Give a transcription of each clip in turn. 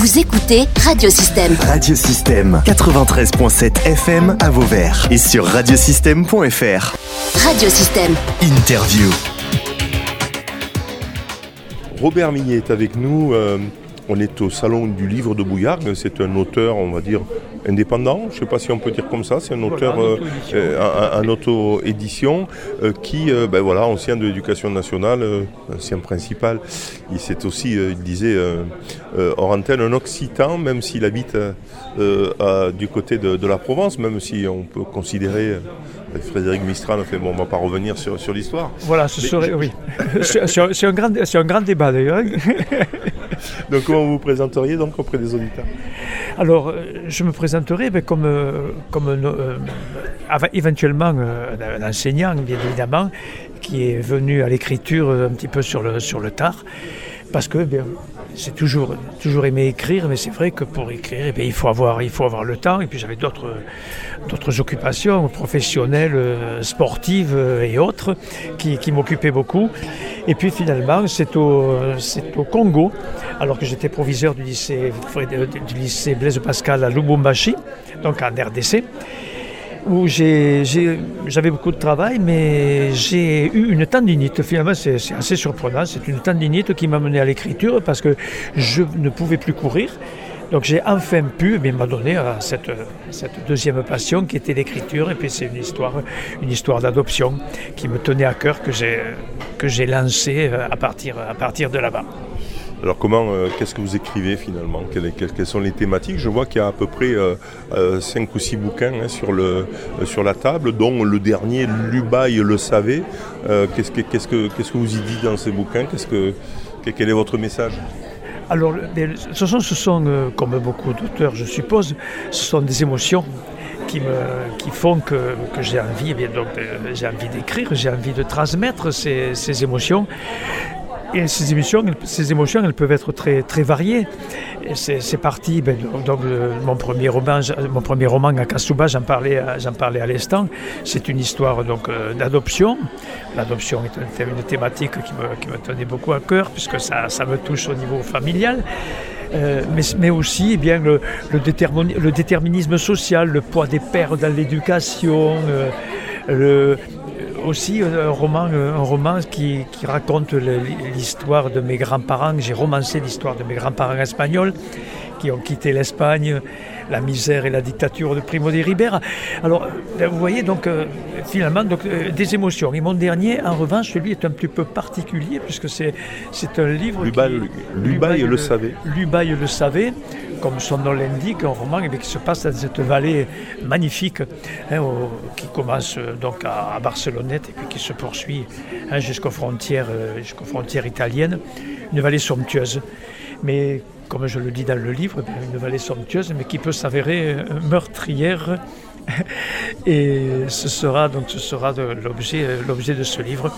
Vous écoutez Radiosystème. Radiosystème 93.7 FM à Vauvert et sur radiosystème.fr. Radiosystème. Interview. Robert Millet est avec nous. euh, on est au salon du livre de Bouillargues. C'est un auteur, on va dire, indépendant. Je ne sais pas si on peut dire comme ça. C'est un auteur en euh, auto-édition. euh, euh, qui, euh, ben voilà, ancien de l'éducation nationale, euh, ancien principal. Il c'est aussi, il disait, hors antenne, un occitan, même s'il habite à- du côté de, de la Provence, même si on peut considérer. Frédéric Mistral, fait, bon, on ne va pas revenir sur, sur l'histoire. Voilà, ce Mais serait, je- oui. c'est un, un grand débat d'ailleurs. Donc comment vous vous présenteriez donc auprès des auditeurs Alors, euh, je me présenterai comme, euh, comme euh, éventuellement un enseignant, bien évidemment, qui est venu à l'écriture un petit peu sur le, sur le tard, parce que bien, j'ai toujours, toujours aimé écrire, mais c'est vrai que pour écrire, eh il, faut avoir, il faut avoir le temps, et puis j'avais d'autres d'autres occupations professionnelles, euh, sportives euh, et autres, qui, qui m'occupaient beaucoup. Et puis finalement, c'est au, c'est au Congo, alors que j'étais proviseur du lycée, euh, du lycée Blaise Pascal à Lubumbashi, donc en RDC, où j'avais beaucoup de travail, mais j'ai eu une tendinite. Finalement, c'est assez surprenant. C'est une tendinite qui m'a mené à l'écriture parce que je ne pouvais plus courir. Donc j'ai enfin pu eh m'adonner à cette, deuxième passion qui était l'écriture. Et puis c'est une histoire, une histoire d'adoption qui me tenait à cœur, que j'ai lancée euh, à partir de là-bas. Alors comment, euh, qu'est-ce que vous écrivez finalement? Quelles, sont les thématiques? Je vois qu'il y a à peu près 5 ou 6 bouquins hein, sur, euh, la table, dont le dernier, Lubaï le savait. Euh, qu'est-ce, que, vous y dites dans ces bouquins? Qu'est-ce que, que- Quel est votre message? Alors, ce sont, ce sont euh, comme beaucoup d'auteurs, je suppose, ce sont des émotions qui, font que, j'ai envie, eh j'ai envie d'écrire, j'ai envie de transmettre ces émotions. Et ces émotions, ces émotions, elles peuvent être très, très variées. C'est parti, ben, donc, mon, premier roman, mon premier roman à Kasuba, j'en parlais, parlais à l'instant, c'est une histoire donc, euh, d'adoption. L'adoption est une thématique qui me, tenait beaucoup à cœur, puisque ça, ça me touche au niveau familial. Euh, mais, mais aussi eh bien, le déterminisme social, le poids des pères dans l'éducation, euh, le- aussi euh, un roman, euh, un roman qui, qui raconte l'histoire de mes grands-parents. J'ai romancé l'histoire de mes grands-parents espagnols qui ont quitté l'Espagne, la misère et la dictature de Primo de Rivera. Alors, euh, vous voyez, donc, euh, finalement, donc, euh, des émotions. Et mon dernier, en revanche, lui est un petit peu particulier, puisque c'est un livre. Lubaï le savait. Lubaï le savait, comme son nom l'indique, un roman eh qui se passe dans cette vallée magnifique hein, qui commence euh, donc à, à Barcelonnette et qui se poursuit hein, jusqu'aux frontières, euh, frontières italiennes. Une vallée somptueuse, mais comme je le dis dans le livre, eh une vallée somptueuse, mais qui peut s'avérer euh, meurtrière. Et ce sera donc ce sera l'objet l'objet de ce livre,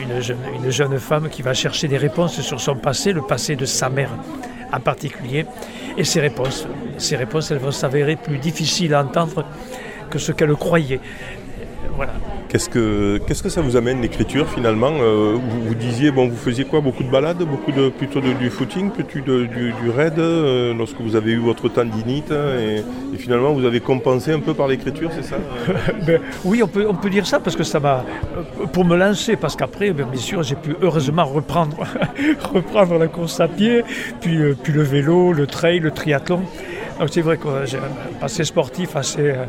une jeune, une jeune femme qui va chercher des réponses sur son passé, le passé de sa mère en particulier, et ces réponses, ces réponses, elles vont s'avérer plus difficiles à entendre que ce qu'elle croyait. Voilà. Qu'est-ce que, qu'est-ce que ça vous amène l'écriture finalement Euh, vous, vous disiez, bon, vous faisiez quoi Beaucoup de balades beaucoup de, Plutôt de- du footing, plutôt de- du, du raid euh, lorsque vous avez eu votre tendinite et, et finalement vous avez compensé un peu par l'écriture, c'est ça Ben, oui, on peut, on peut dire ça parce que ça m'a. euh, Pour me lancer, parce qu'après, ben, bien sûr, j'ai pu heureusement reprendre, reprendre la course à pied, puis, euh, puis le vélo, le trail, le triathlon. Donc c'est vrai que euh, j'ai un passé sportif assez euh,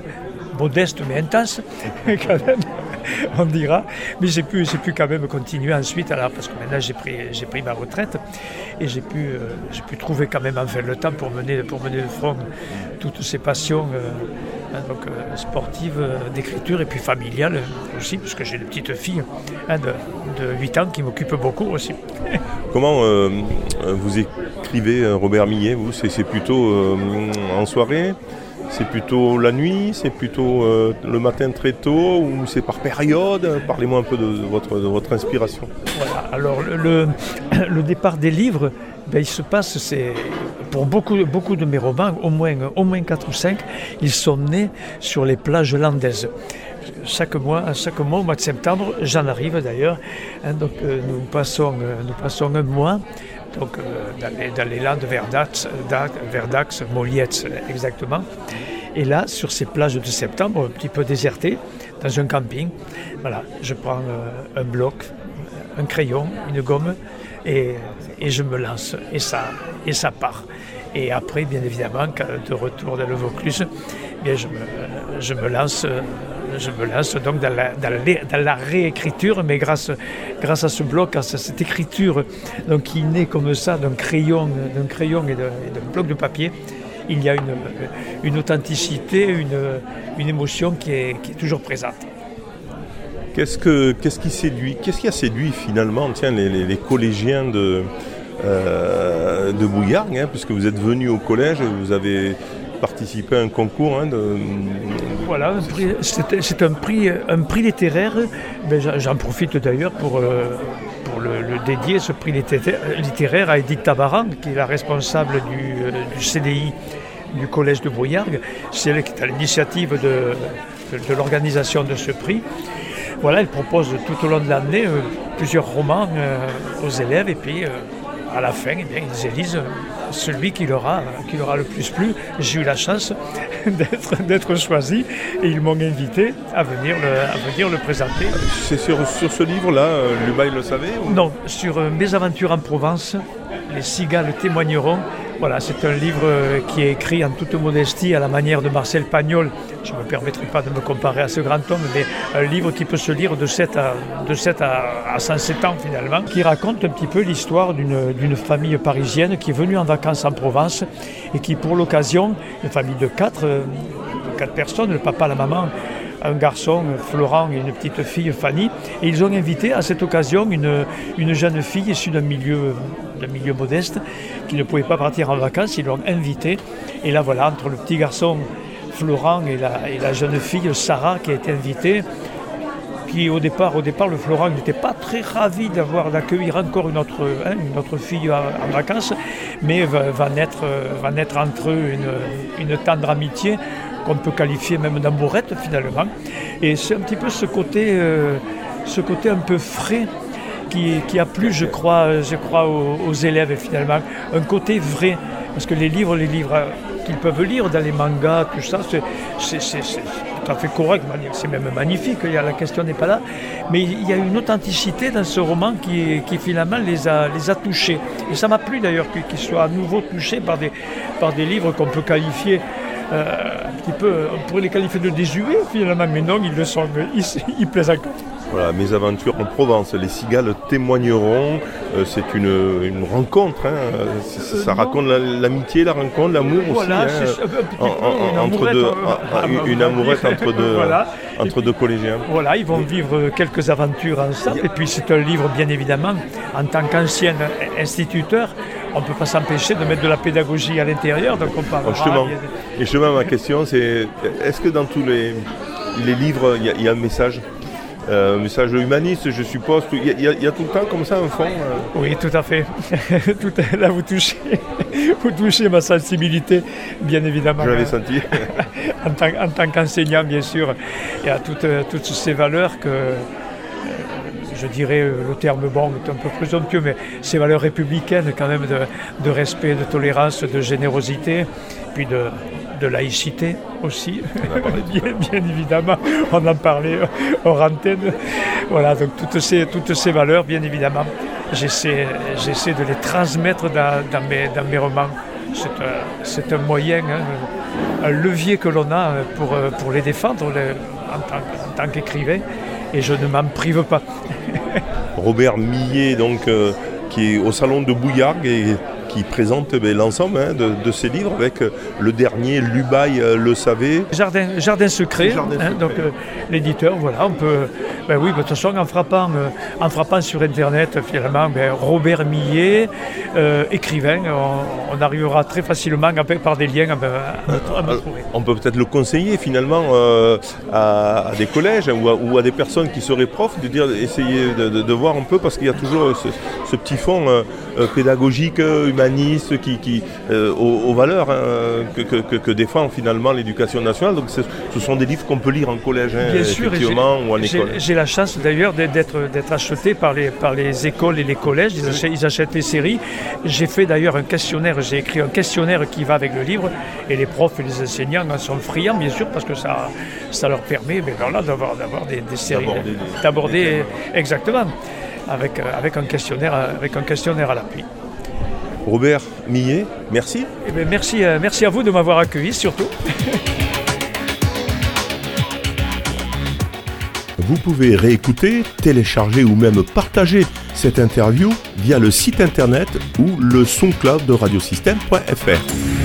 modeste mais intense, quand même, on dira. Mais j'ai pu, j'ai pu quand même continuer ensuite, alors, parce que maintenant j'ai pris, j'ai pris ma retraite et j'ai pu, euh, j'ai pu trouver quand même enfin le temps pour mener, pour mener de front toutes ces passions. euh, hein, donc, euh, sportive, euh, d'écriture et puis familiale euh, aussi, parce que j'ai une petite fille hein, de, de 8 ans qui m'occupe beaucoup aussi. Comment vous écrivez, Robert Millet vous? C'est, plutôt en soirée? C'est plutôt la nuit C'est plutôt euh, le matin très tôt Ou c'est par période? Parlez-moi un peu de, votre, inspiration. Voilà. Alors le départ des livres, ben, il se passe, c'est pour beaucoup, beaucoup de mes romans, au moins, au moins 4 ou 5, ils sont nés sur les plages landaises. Chaque mois, chaque mois, au mois de septembre, j'en arrive d'ailleurs. hein, donc euh, nous, passons, euh, nous passons un mois donc dans, les, dans les Landes Verdax, Molietz exactement. Et là, sur ces plages de septembre, un petit peu désertées, dans un camping, voilà, je prends un bloc, un crayon, une gomme, et, je me lance, et ça, part. Et après, bien évidemment, de retour dans le Vaucluse, bien je, me, je, me lance, je me lance donc dans la, réécriture, mais grâce, à ce bloc, à cette écriture qui naît comme ça d'un crayon, d'un crayon et d'un bloc de papier, il y a une, authenticité, une, émotion qui est, toujours présente. Qu'est-ce, que, qu'est-ce qui séduit Qu'est-ce qui a séduit finalement tiens, les, collégiens de, euh, hein, puisque vous êtes venu au collège vous avez participé à un concours hein. Voilà, c'est, un, prix, un prix littéraire. Mais j'en profite d'ailleurs pour, euh, le, dédier, ce prix littéraire, à Edith Tabaran, qui est la responsable du, euh, CDI du collège de Brouillargues. C'est elle qui est à l'initiative de, l'organisation de ce prix voilà, elle propose tout au long de l'année euh, plusieurs romans aux élèves et puis à la fin, eh bien, ils élisent celui qui leur a, qui leur a le plus plu. J'ai eu la chance d'être choisi et ils m'ont invité à venir le, à venir le présenter. C'est sur, sur, ce livre-là, Lubaï le savait ou... Non, sur Mes aventures en Provence, les cigales témoigneront voilà, c'est un livre qui est écrit en toute modestie à la manière de Marcel Pagnol. Je ne me permettrai pas de me comparer à ce grand homme, mais un livre qui peut se lire de 7 à, de 7 à, à 107 ans finalement, qui raconte un petit peu l'histoire d'une famille parisienne qui est venue en vacances en Provence et qui pour l'occasion, une famille de 4, de 4 personnes, le papa, la maman, un garçon, Florent, et une petite fille, Fanny. Et ils ont invité à cette occasion une jeune fille issue d'un milieu, milieu modeste qui ne pouvait pas partir en vacances. Ils l'ont invité. Et là, voilà, entre le petit garçon Florent et la, jeune fille Sarah qui a été invitée, qui au départ, au départ le Florent n'était pas très ravi d'avoir d'accueillir encore une autre, hein, une autre fille en, vacances, mais va, naître, va naître entre eux une, une tendre amitié qu'on peut qualifier même d'amourette finalement. Et c'est un petit peu ce côté, euh, ce côté un peu frais qui, qui a plu, je crois, je crois aux, élèves finalement. Un côté vrai, parce que les livres, les livres qu'ils peuvent lire dans les mangas, tout ça, c'est tout à fait correct, c'est même magnifique, la question n'est pas là. Mais il y a une authenticité dans ce roman qui, qui finalement les a, les a touchés. Et ça m'a plu d'ailleurs qu'ils qu soient à nouveau touchés par des, par des livres qu'on peut qualifier euh, un petit peu, on pourrait les qualifier de désuets finalement, mais non, ils le sont, ils, ils plaisent encore. Voilà, mes aventures en Provence, les cigales témoigneront. Euh, c'est une, une, rencontre. Hein. Ça, ça raconte l'amitié, la, rencontre, l'amour voilà, aussi. Hein. En, en, entre deux, une amourette entre deux, voilà. entre deux collégiens. Voilà, ils vont vivre quelques aventures ensemble. Et puis c'est un livre, bien évidemment, en tant qu'ancien instituteur, on ne peut pas s'empêcher de mettre de la pédagogie à l'intérieur. Donc on parlera, justement, et justement, ma question, c'est est-ce que dans tous les, les livres, il y, y, a un message? euh, un message humaniste, je suppose. Il y, a, il y, a tout le temps comme ça un fond euh... Oui, tout à fait. tout là, vous touchez, vous touchez ma sensibilité, bien évidemment. Je l'avais senti. en tant, en tant qu'enseignant, bien sûr, il y a toutes, toutes ces valeurs que euh, je dirais le terme bon est un peu présomptueux, mais ces valeurs républicaines quand même de, de respect, de tolérance, de générosité, puis de, de laïcité aussi, bien, bien, évidemment, on en parlait hors antenne. Voilà, donc toutes ces, toutes ces valeurs, bien évidemment, j'essaie de les transmettre dans, dans, mes, dans mes romans. C'est un, un, moyen, hein, un levier que l'on a pour, pour les défendre les, en tant, en tant qu'écrivain, et je ne m'en prive pas. Robert Millet, donc, euh, qui est au salon de Bouillargues et qui présente ben, l'ensemble hein, de, de, ces livres avec euh, le dernier Lubaï euh, le savait. Jardin, jardin secret, jardin hein, secret. donc euh, l'éditeur, voilà, on peut. Ben oui, de toute façon, en frappant, euh, en frappant sur internet, finalement, ben, Robert Millet, euh, écrivain, on, on, arrivera très facilement par des liens à, à, à me trouver. On peut peut-être le conseiller finalement euh, à, des collèges ou, ou à, des personnes qui seraient profs de dire essayer de, de, de voir un peu parce qu'il y a toujours ce, ce petit fond pédagogique, humain humanistes, qui, qui aux, valeurs hein, que, que, défend finalement l'éducation nationale. Donc ce sont des livres qu'on peut lire en collège, hein, effectivement, ou en école. J'ai la chance d'ailleurs d'être acheté par les, par les écoles et les collèges. Ils achètent, ils achètent les séries. J'ai fait d'ailleurs un questionnaire, j'ai écrit un questionnaire qui va avec le livre et les profs et les enseignants en sont friands, bien sûr, parce que ça, ça leur permet mais d'avoir, d'avoir des, séries, d'aborder exactement avec, euh, avec, un questionnaire, avec un questionnaire à l'appui. Robert Millet, merci. Eh bien, merci, euh, merci à vous de m'avoir accueilli surtout. Vous pouvez réécouter, télécharger ou même partager cette interview via le site internet ou le son de radiosystème.fr.